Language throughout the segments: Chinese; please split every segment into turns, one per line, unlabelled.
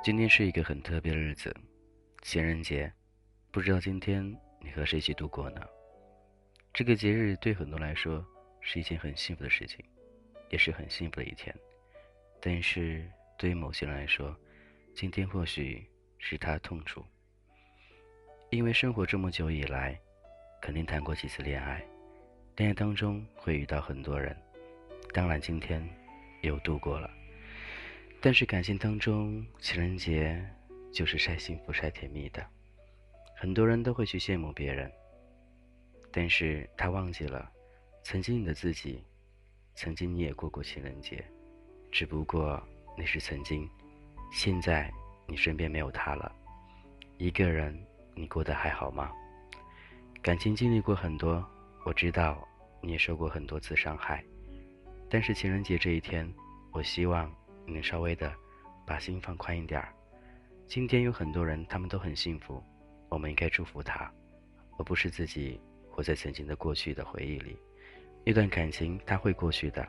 今天是一个很特别的日子，情人节。不知道今天你和谁一起度过呢？这个节日对很多来说是一件很幸福的事情，也是很幸福的一天。但是对于某些人来说，今天或许是他的痛处。因为生活这么久以来，肯定谈过几次恋爱，恋爱当中会遇到很多人，当然今天又度过了。但是感情当中，情人节就是晒幸福、晒甜蜜的，很多人都会去羡慕别人。但是他忘记了，曾经你的自己，曾经你也过过情人节，只不过那是曾经，现在你身边没有他了，一个人，你过得还好吗？感情经历过很多，我知道你也受过很多次伤害，但是情人节这一天，我希望。你稍微的把心放宽一点儿。今天有很多人，他们都很幸福，我们应该祝福他，而不是自己活在曾经的过去的回忆里。一段感情它会过去的，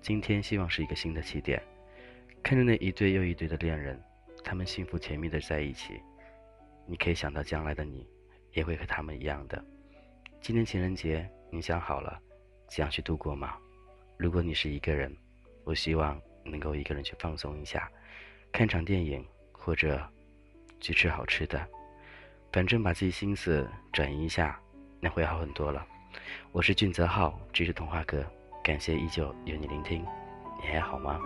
今天希望是一个新的起点。看着那一对又一对的恋人，他们幸福甜蜜的在一起，你可以想到将来的你，也会和他们一样的。今天情人节，你想好了怎样去度过吗？如果你是一个人，我希望。能够一个人去放松一下，看场电影或者去吃好吃的，反正把自己心思转移一下，那会好很多了。我是俊泽浩，这是童话哥，感谢依旧有你聆听，你还好吗？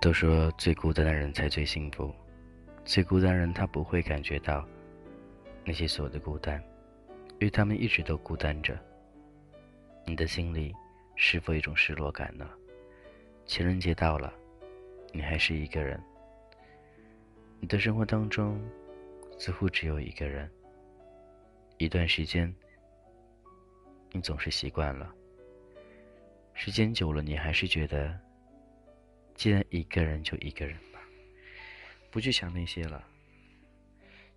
都说最孤单的人才最幸福，最孤单的人他不会感觉到。那些所有的孤单，因为他们一直都孤单着。你的心里是否有一种失落感呢？情人节到了，你还是一个人。你的生活当中似乎只有一个人。一段时间，你总是习惯了。时间久了，你还是觉得，既然一个人就一个人吧，不去想那些了。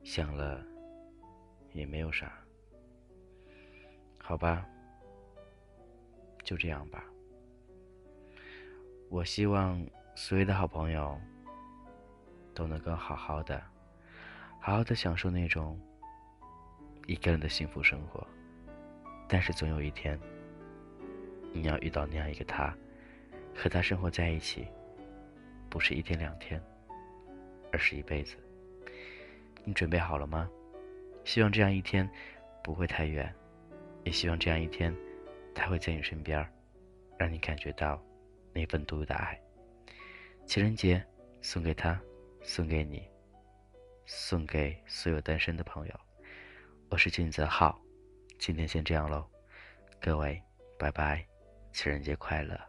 想了。也没有啥，好吧，就这样吧。我希望所有的好朋友都能够好好的、好好的享受那种一个人的幸福生活。但是总有一天，你要遇到那样一个他，和他生活在一起，不是一天两天，而是一辈子。你准备好了吗？希望这样一天不会太远，也希望这样一天他会在你身边，让你感觉到那份独有的爱。情人节送给他，送给你，送给所有单身的朋友。我是金泽浩，今天先这样喽，各位，拜拜，情人节快乐。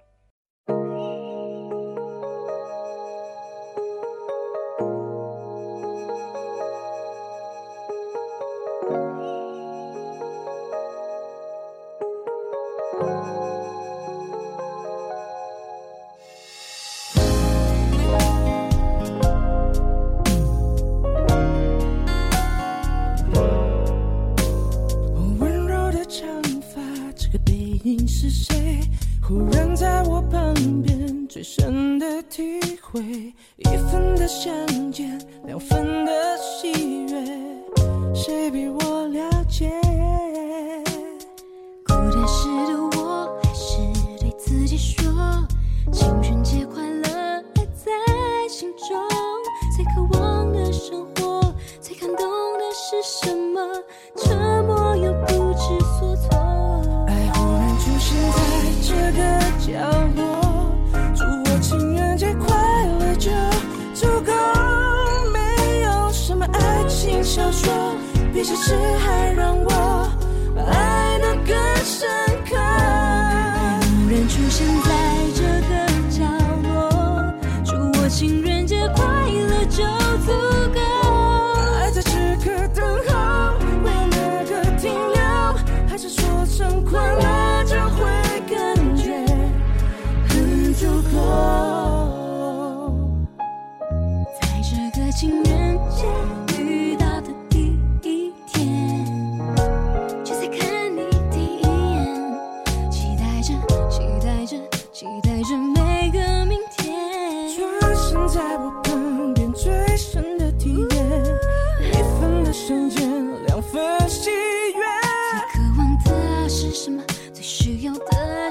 深的体会，一分的相见，两分的喜悦，谁比我了解？
孤单时的我，还是对自己说，情人节快乐，爱在心中。最渴望的生活，
小说比现实还让我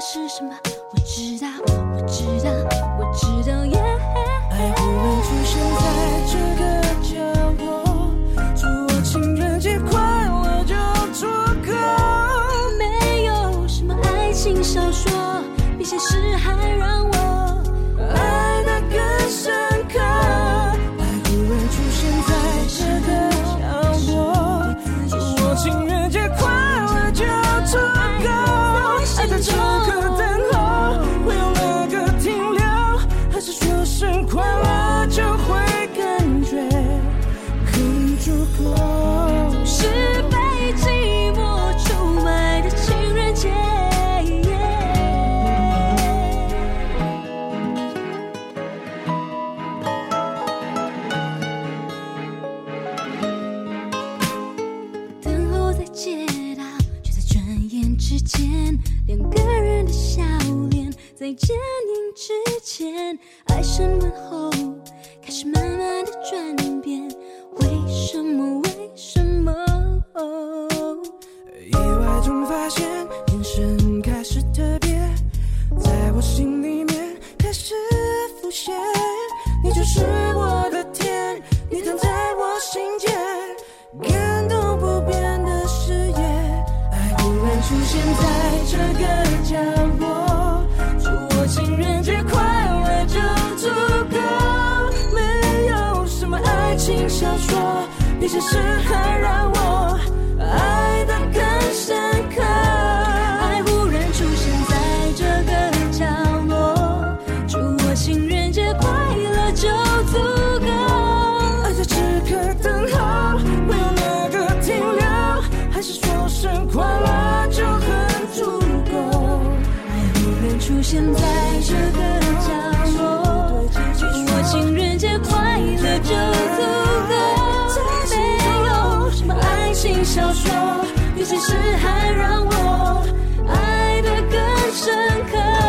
是
什么？我知道，我知道，我知道，耶、
爱忽然出现在这在
见面之前，爱升温后开始慢慢的转变。为什么？为什么？
意外中发现，眼神开始特别，在我心里面开始浮现。你就是我的天，你躺在我心间，感动不变的誓言。爱忽然出现在这个角落，么爱情小说比现实还让我爱得更深刻。
爱忽然出现在这个角落，祝我情人节快乐就足够。
爱在此刻等候，没有哪个停留，还是说声快乐就很足够。
爱忽然出现在这个情小说比现实还让我爱得更深刻。